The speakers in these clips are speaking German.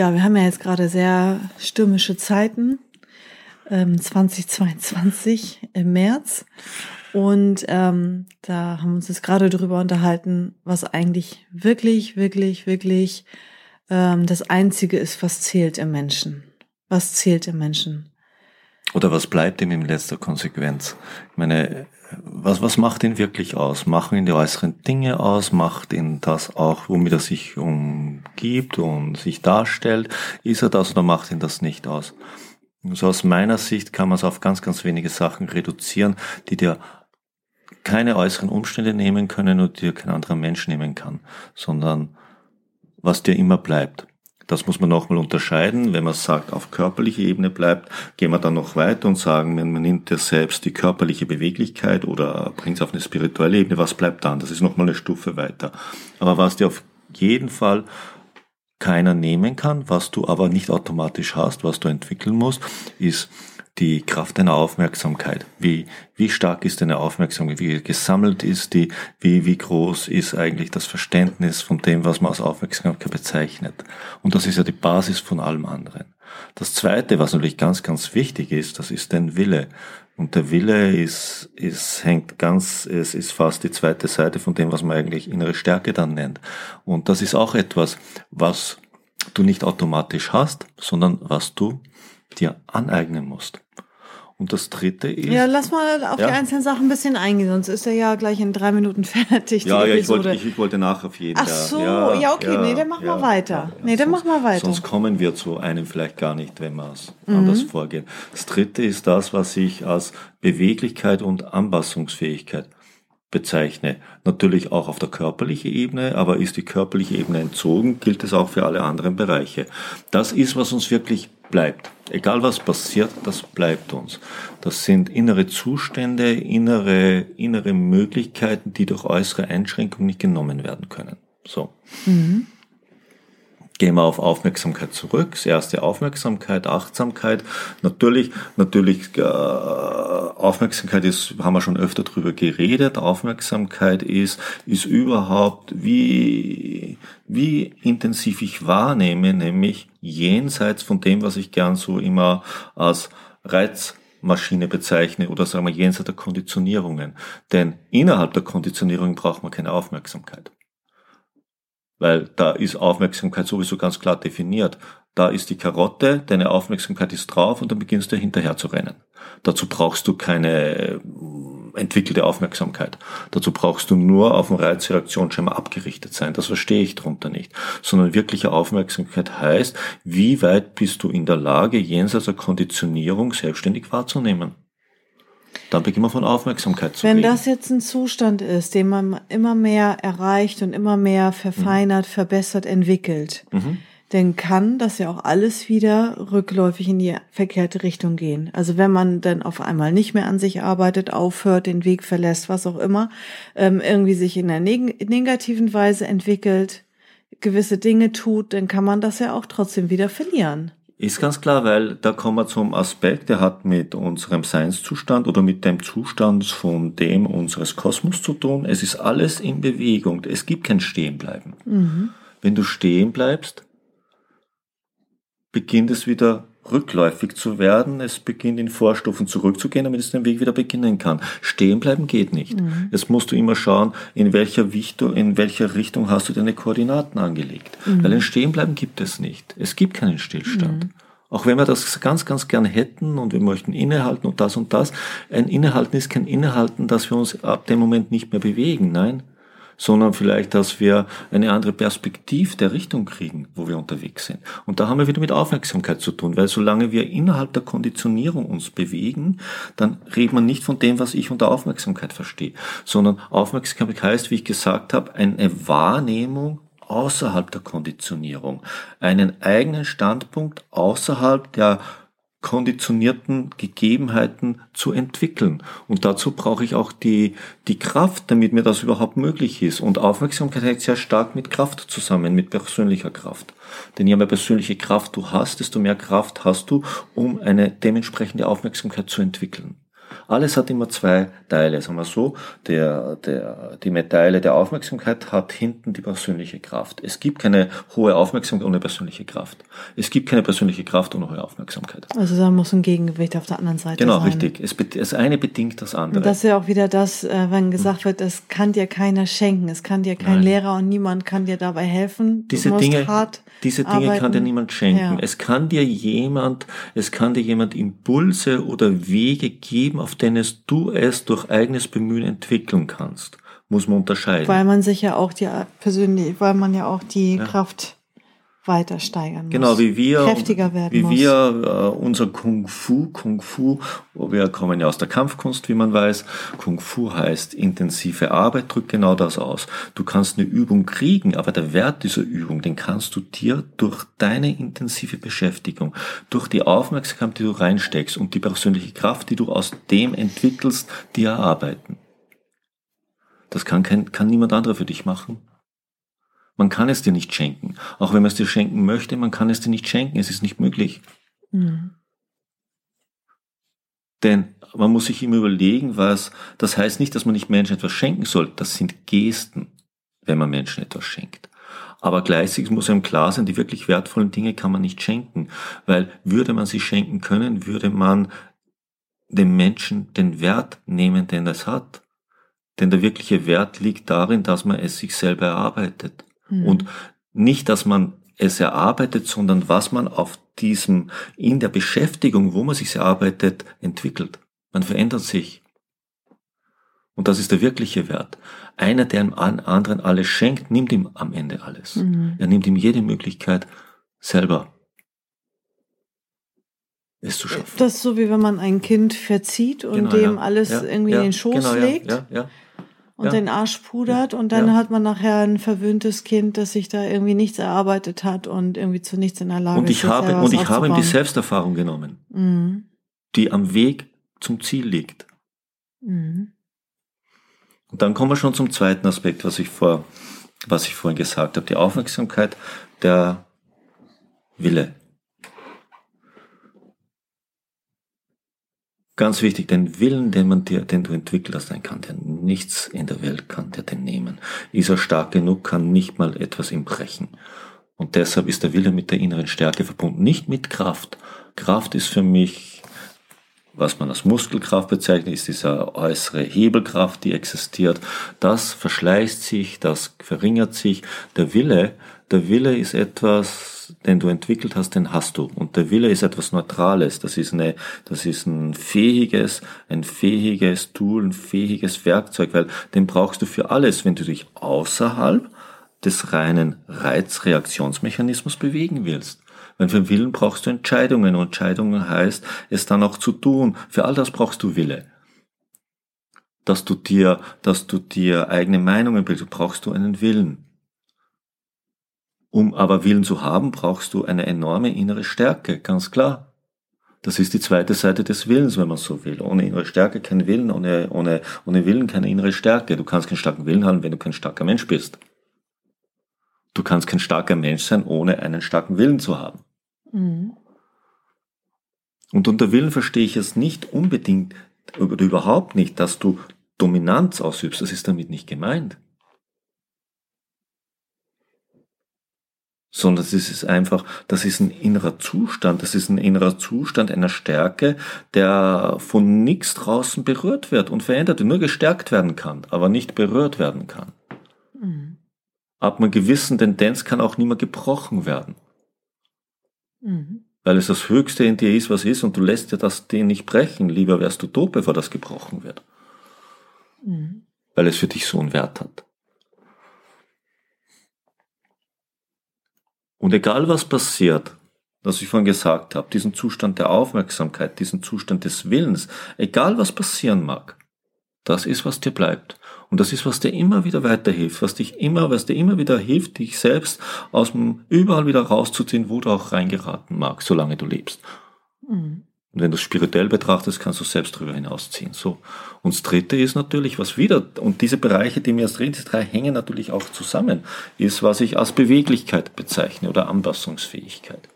Ja, wir haben ja jetzt gerade sehr stürmische Zeiten, ähm, 2022 im März. Und ähm, da haben wir uns jetzt gerade drüber unterhalten, was eigentlich wirklich, wirklich, wirklich ähm, das Einzige ist, was zählt im Menschen. Was zählt im Menschen? Oder was bleibt ihm in letzter Konsequenz? Ich meine, was, was macht ihn wirklich aus? Machen ihn die äußeren Dinge aus? Macht ihn das auch, womit er sich umgibt und sich darstellt? Ist er das oder macht ihn das nicht aus? So aus meiner Sicht kann man es auf ganz, ganz wenige Sachen reduzieren, die dir keine äußeren Umstände nehmen können und dir kein anderer Mensch nehmen kann, sondern was dir immer bleibt. Das muss man nochmal unterscheiden. Wenn man sagt, auf körperlicher Ebene bleibt, gehen wir dann noch weiter und sagen, wenn man nimmt ja selbst die körperliche Beweglichkeit oder bringt es auf eine spirituelle Ebene, was bleibt dann? Das ist nochmal eine Stufe weiter. Aber was dir auf jeden Fall keiner nehmen kann, was du aber nicht automatisch hast, was du entwickeln musst, ist die Kraft deiner Aufmerksamkeit. Wie, wie stark ist deine Aufmerksamkeit? Wie gesammelt ist die? Wie, wie groß ist eigentlich das Verständnis von dem, was man als Aufmerksamkeit bezeichnet? Und das ist ja die Basis von allem anderen. Das zweite, was natürlich ganz, ganz wichtig ist, das ist dein Wille. Und der Wille ist, ist, hängt ganz, es ist fast die zweite Seite von dem, was man eigentlich innere Stärke dann nennt. Und das ist auch etwas, was du nicht automatisch hast, sondern was du dir aneignen musst. Und das dritte ist. Ja, lass mal auf ja. die einzelnen Sachen ein bisschen eingehen, sonst ist er ja gleich in drei Minuten fertig. Ja, ja, ich wollte, ich, ich wollte nach auf jeden Ach so, ja, ja okay, ja, nee, dann mach mal weiter. nee, dann sonst, mach mal weiter. Sonst kommen wir zu einem vielleicht gar nicht, wenn wir es mhm. anders vorgehen. Das dritte ist das, was ich als Beweglichkeit und Anpassungsfähigkeit bezeichne. Natürlich auch auf der körperlichen Ebene, aber ist die körperliche Ebene entzogen, gilt es auch für alle anderen Bereiche. Das ist, was uns wirklich bleibt. Egal was passiert, das bleibt uns. Das sind innere Zustände, innere, innere Möglichkeiten, die durch äußere Einschränkungen nicht genommen werden können. So. Mhm. Gehen wir auf Aufmerksamkeit zurück. Das erste Aufmerksamkeit, Achtsamkeit. Natürlich, natürlich, äh, Aufmerksamkeit ist, haben wir schon öfter drüber geredet. Aufmerksamkeit ist, ist überhaupt, wie, wie intensiv ich wahrnehme, nämlich jenseits von dem, was ich gern so immer als Reizmaschine bezeichne oder sagen wir jenseits der Konditionierungen. Denn innerhalb der Konditionierung braucht man keine Aufmerksamkeit. Weil da ist Aufmerksamkeit sowieso ganz klar definiert. Da ist die Karotte, deine Aufmerksamkeit ist drauf und dann beginnst du hinterher zu rennen. Dazu brauchst du keine äh, entwickelte Aufmerksamkeit. Dazu brauchst du nur auf den Reizreaktionsschema abgerichtet sein. Das verstehe ich darunter nicht. Sondern wirkliche Aufmerksamkeit heißt, wie weit bist du in der Lage, jenseits der Konditionierung selbstständig wahrzunehmen. Dann beginnen wir von Aufmerksamkeit zu Wenn reden. das jetzt ein Zustand ist, den man immer mehr erreicht und immer mehr verfeinert, mhm. verbessert, entwickelt, mhm. dann kann das ja auch alles wieder rückläufig in die verkehrte Richtung gehen. Also wenn man dann auf einmal nicht mehr an sich arbeitet, aufhört, den Weg verlässt, was auch immer, ähm, irgendwie sich in einer neg negativen Weise entwickelt, gewisse Dinge tut, dann kann man das ja auch trotzdem wieder verlieren. Ist ganz klar, weil da kommen wir zum Aspekt, der hat mit unserem Seinszustand oder mit dem Zustand von dem unseres Kosmos zu tun. Es ist alles in Bewegung. Es gibt kein Stehenbleiben. Mhm. Wenn du stehen bleibst, beginnt es wieder rückläufig zu werden. Es beginnt in Vorstufen zurückzugehen, damit es den Weg wieder beginnen kann. Stehen bleiben geht nicht. Mhm. Jetzt musst du immer schauen, in welcher, Richtung, in welcher Richtung hast du deine Koordinaten angelegt. Mhm. Weil ein Stehenbleiben gibt es nicht. Es gibt keinen Stillstand. Mhm. Auch wenn wir das ganz, ganz gern hätten und wir möchten innehalten und das und das. Ein Innehalten ist kein Innehalten, dass wir uns ab dem Moment nicht mehr bewegen. Nein, sondern vielleicht, dass wir eine andere Perspektive der Richtung kriegen, wo wir unterwegs sind. Und da haben wir wieder mit Aufmerksamkeit zu tun, weil solange wir innerhalb der Konditionierung uns bewegen, dann redet man nicht von dem, was ich unter Aufmerksamkeit verstehe, sondern Aufmerksamkeit heißt, wie ich gesagt habe, eine Wahrnehmung außerhalb der Konditionierung, einen eigenen Standpunkt außerhalb der konditionierten Gegebenheiten zu entwickeln. Und dazu brauche ich auch die, die Kraft, damit mir das überhaupt möglich ist. Und Aufmerksamkeit hängt sehr stark mit Kraft zusammen, mit persönlicher Kraft. Denn je mehr persönliche Kraft du hast, desto mehr Kraft hast du, um eine dementsprechende Aufmerksamkeit zu entwickeln. Alles hat immer zwei Teile, sagen wir so. Der, der, die Medaille der Aufmerksamkeit hat hinten die persönliche Kraft. Es gibt keine hohe Aufmerksamkeit ohne persönliche Kraft. Es gibt keine persönliche Kraft ohne hohe Aufmerksamkeit. Also da muss ein Gegengewicht auf der anderen Seite genau, sein. Genau, richtig. Es, das eine bedingt das andere. Und das ist ja auch wieder das, äh, wenn gesagt wird, es kann dir keiner schenken, es kann dir kein Nein. Lehrer und niemand kann dir dabei helfen. Du diese Dinge, diese Dinge arbeiten. kann dir niemand schenken. Ja. Es kann dir jemand, es kann dir jemand Impulse oder Wege geben, auf denen du es durch eigenes Bemühen entwickeln kannst, muss man unterscheiden. Weil man sich ja auch die persönlich, weil man ja auch die ja. Kraft weiter steigern muss. Genau, wie wir, kräftiger werden wie muss. wir äh, unser Kung Fu, Kung Fu, wir kommen ja aus der Kampfkunst, wie man weiß. Kung Fu heißt intensive Arbeit, drückt genau das aus. Du kannst eine Übung kriegen, aber der Wert dieser Übung, den kannst du dir durch deine intensive Beschäftigung, durch die Aufmerksamkeit, die du reinsteckst und die persönliche Kraft, die du aus dem entwickelst, dir erarbeiten. Das kann, kein, kann niemand anderer für dich machen. Man kann es dir nicht schenken. Auch wenn man es dir schenken möchte, man kann es dir nicht schenken. Es ist nicht möglich. Mhm. Denn man muss sich immer überlegen, was, das heißt nicht, dass man nicht Menschen etwas schenken soll. Das sind Gesten, wenn man Menschen etwas schenkt. Aber gleichzeitig muss einem klar sein, die wirklich wertvollen Dinge kann man nicht schenken. Weil würde man sie schenken können, würde man dem Menschen den Wert nehmen, den es hat. Denn der wirkliche Wert liegt darin, dass man es sich selber erarbeitet. Mhm. Und nicht, dass man es erarbeitet, sondern was man auf diesem, in der Beschäftigung, wo man sich erarbeitet, entwickelt. Man verändert sich. Und das ist der wirkliche Wert. Einer, der dem anderen alles schenkt, nimmt ihm am Ende alles. Mhm. Er nimmt ihm jede Möglichkeit, selber es zu schaffen. Das ist so, wie wenn man ein Kind verzieht und genau, dem ja. alles ja, irgendwie ja, in den Schoß genau, legt. Ja, ja, und ja. den Arsch pudert und dann ja. hat man nachher ein verwöhntes Kind, das sich da irgendwie nichts erarbeitet hat und irgendwie zu nichts in der Lage und ich ist. Habe, und ich habe ihm die Selbsterfahrung genommen, mhm. die am Weg zum Ziel liegt. Mhm. Und dann kommen wir schon zum zweiten Aspekt, was ich vor, was ich vorhin gesagt habe, die Aufmerksamkeit, der Wille. Ganz wichtig, den Willen, den man dir, den du entwickelt hast, den kann dir nichts in der Welt kann dir den nehmen. Ist er stark genug, kann nicht mal etwas ihm brechen. Und deshalb ist der Wille mit der inneren Stärke verbunden, nicht mit Kraft. Kraft ist für mich, was man als Muskelkraft bezeichnet, ist diese äußere Hebelkraft, die existiert. Das verschleißt sich, das verringert sich. Der Wille, der Wille ist etwas, den du entwickelt hast, den hast du. Und der Wille ist etwas Neutrales. Das ist eine, das ist ein fähiges, ein fähiges Tool, ein fähiges Werkzeug, weil den brauchst du für alles, wenn du dich außerhalb des reinen Reizreaktionsmechanismus bewegen willst. Weil für Willen brauchst du Entscheidungen und Entscheidungen heißt, es dann auch zu tun. Für all das brauchst du Wille. Dass du dir, dass du dir eigene Meinungen bildest, brauchst du einen Willen. Um aber Willen zu haben, brauchst du eine enorme innere Stärke, ganz klar. Das ist die zweite Seite des Willens, wenn man so will. Ohne innere Stärke kein Willen, ohne, ohne, ohne Willen keine innere Stärke. Du kannst keinen starken Willen haben, wenn du kein starker Mensch bist. Du kannst kein starker Mensch sein, ohne einen starken Willen zu haben. Mhm. Und unter Willen verstehe ich es nicht unbedingt oder überhaupt nicht, dass du Dominanz ausübst. Das ist damit nicht gemeint. Sondern es ist einfach, das ist ein innerer Zustand, das ist ein innerer Zustand einer Stärke, der von nichts draußen berührt wird und verändert, nur gestärkt werden kann, aber nicht berührt werden kann. Mhm. Ab einer gewissen Tendenz kann auch mehr gebrochen werden. Mhm. Weil es das Höchste in dir ist, was ist, und du lässt dir das den nicht brechen. Lieber wärst du tot, bevor das gebrochen wird. Mhm. Weil es für dich so einen Wert hat. Und egal was passiert, was ich vorhin gesagt habe, diesen Zustand der Aufmerksamkeit, diesen Zustand des Willens, egal was passieren mag, Das ist, was dir bleibt. Und das ist, was dir immer wieder weiterhilft, was dich immer, was dir immer wieder hilft, dich selbst aus dem überall wieder rauszuziehen, wo du auch reingeraten magst, solange du lebst. Mhm. Und wenn du es spirituell betrachtest, kannst du selbst darüber hinausziehen. So. Und das dritte ist natürlich, was wieder, und diese Bereiche, die mir erst reden, diese drei hängen natürlich auch zusammen, ist, was ich als Beweglichkeit bezeichne oder Anpassungsfähigkeit.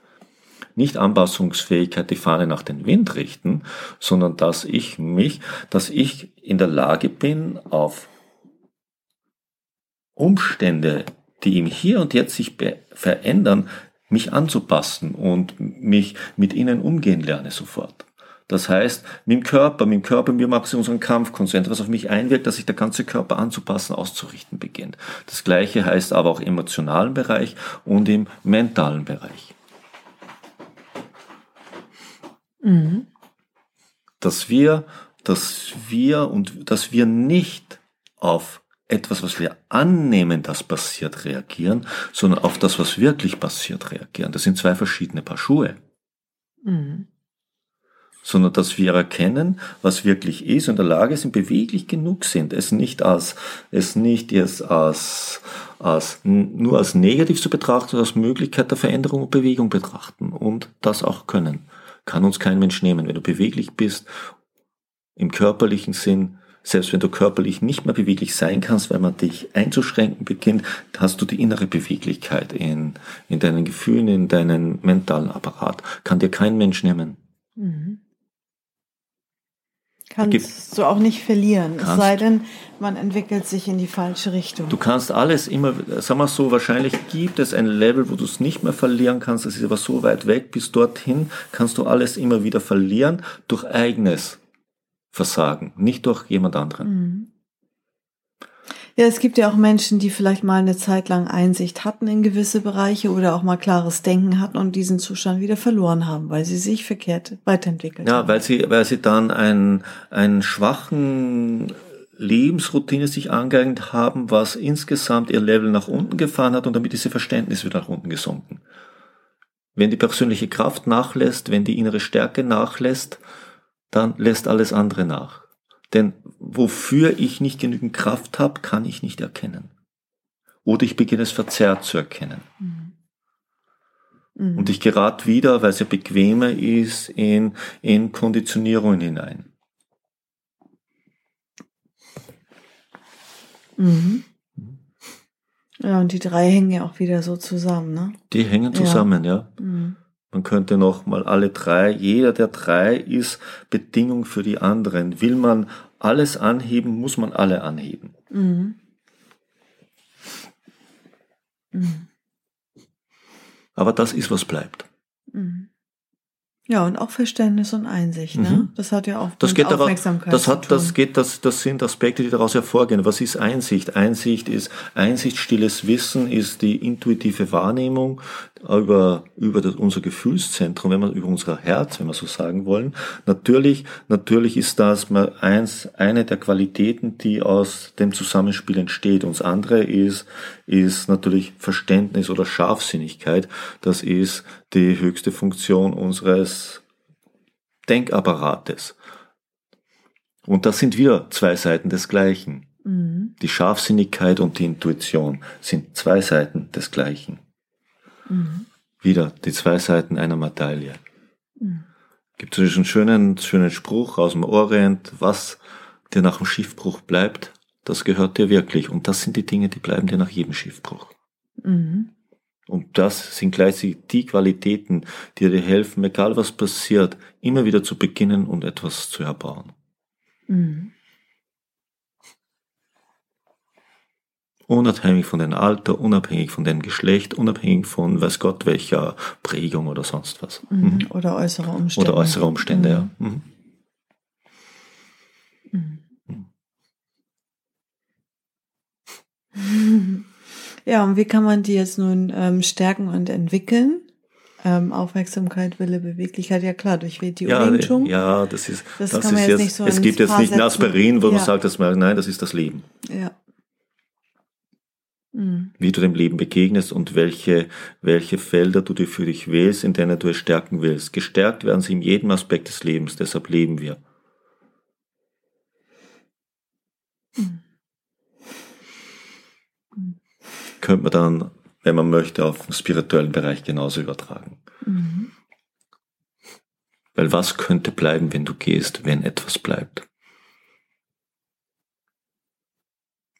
Nicht Anpassungsfähigkeit, die Fahne nach den Wind richten, sondern dass ich mich, dass ich in der Lage bin, auf Umstände, die im Hier und Jetzt sich verändern, mich anzupassen und mich mit ihnen umgehen lerne sofort. Das heißt, mit dem Körper, mit dem Körper, mir mag sie unseren Kampfkonzent, was auf mich einwirkt, dass sich der ganze Körper anzupassen, auszurichten beginnt. Das Gleiche heißt aber auch im emotionalen Bereich und im mentalen Bereich. Mhm. Dass wir, dass wir und dass wir nicht auf etwas, was wir annehmen, das passiert, reagieren, sondern auf das, was wirklich passiert, reagieren. Das sind zwei verschiedene Paar Schuhe. Mhm. Sondern dass wir erkennen, was wirklich ist und in der Lage sind, beweglich genug sind, es nicht als, es nicht jetzt als, als, nur als negativ zu betrachten, sondern als Möglichkeit der Veränderung und Bewegung betrachten und das auch können. Kann uns kein Mensch nehmen. Wenn du beweglich bist, im körperlichen Sinn, selbst wenn du körperlich nicht mehr beweglich sein kannst, weil man dich einzuschränken beginnt, hast du die innere Beweglichkeit in, in deinen Gefühlen, in deinen mentalen Apparat. Kann dir kein Mensch nehmen. Mhm. Kannst du auch nicht verlieren, es sei denn, man entwickelt sich in die falsche Richtung. Du kannst alles immer, sag mal so, wahrscheinlich gibt es ein Level, wo du es nicht mehr verlieren kannst, das ist aber so weit weg, bis dorthin kannst du alles immer wieder verlieren durch eigenes Versagen, nicht durch jemand anderen. Mhm. Ja, es gibt ja auch Menschen, die vielleicht mal eine Zeit lang Einsicht hatten in gewisse Bereiche oder auch mal klares Denken hatten und diesen Zustand wieder verloren haben, weil sie sich verkehrt weiterentwickelt ja, haben. Ja, weil sie, weil sie dann einen, einen schwachen Lebensroutine sich angeeignet haben, was insgesamt ihr Level nach unten gefahren hat und damit ist ihr Verständnis wieder nach unten gesunken. Wenn die persönliche Kraft nachlässt, wenn die innere Stärke nachlässt, dann lässt alles andere nach. Denn wofür ich nicht genügend Kraft habe, kann ich nicht erkennen. Oder ich beginne es verzerrt zu erkennen. Mhm. Mhm. Und ich gerate wieder, weil es ja bequemer ist, in, in Konditionierungen hinein. Mhm. Ja, und die drei hängen ja auch wieder so zusammen, ne? Die hängen zusammen, ja. ja. Man könnte noch mal alle drei, jeder der drei ist Bedingung für die anderen. Will man alles anheben, muss man alle anheben. Mhm. Mhm. Aber das ist, was bleibt. Mhm. Ja, und auch Verständnis und Einsicht, ne? Mhm. Das hat ja auch das geht Aufmerksamkeit darauf, das hat, das geht, das, das sind Aspekte, die daraus hervorgehen. Was ist Einsicht? Einsicht ist, Einsicht, stilles Wissen ist die intuitive Wahrnehmung über, über das, unser Gefühlszentrum, wenn man über unser Herz, wenn wir so sagen wollen. Natürlich, natürlich ist das mal eins, eine der Qualitäten, die aus dem Zusammenspiel entsteht. Und das andere ist, ist natürlich Verständnis oder Scharfsinnigkeit. Das ist die höchste Funktion unseres Denkapparates. Und das sind wieder zwei Seiten des Gleichen. Mhm. Die Scharfsinnigkeit und die Intuition sind zwei Seiten des Gleichen. Mhm. Wieder die zwei Seiten einer Medaille. Mhm. Gibt es einen schönen, schönen Spruch aus dem Orient, was dir nach dem Schiffbruch bleibt, das gehört dir wirklich. Und das sind die Dinge, die bleiben dir nach jedem Schiffbruch. Mhm. Und das sind gleichzeitig die Qualitäten, die dir helfen, egal was passiert, immer wieder zu beginnen und etwas zu erbauen. Mhm. Unabhängig von dem Alter, unabhängig von dem Geschlecht, unabhängig von weiß Gott welcher Prägung oder sonst was. Mhm. mhm. Oder äußere Umstände. Oder äußere Umstände, mhm. ja. Mhm. Ja, und wie kann man die jetzt nun ähm, stärken und entwickeln? Ähm, Aufmerksamkeit, Wille, Beweglichkeit, ja klar, durch die ja, Wing Ja, das ist, das, das ist jetzt, jetzt so es gibt jetzt nicht ein Aspirin, wo ja. man sagt, dass man, nein, das ist das Leben. Ja. Mhm. wie du dem Leben begegnest und welche, welche Felder du dir für dich wählst, in denen du es stärken willst. Gestärkt werden sie in jedem Aspekt des Lebens, deshalb leben wir. Mhm. Könnte man dann, wenn man möchte, auf den spirituellen Bereich genauso übertragen. Mhm. Weil was könnte bleiben, wenn du gehst, wenn etwas bleibt?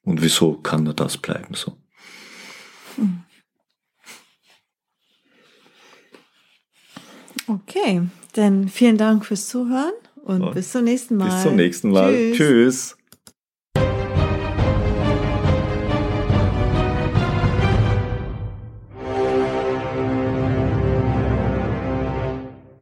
Und wieso kann nur das bleiben so? Okay, dann vielen Dank fürs Zuhören und bis zum nächsten Mal. Bis zum nächsten Mal. Tschüss. Tschüss.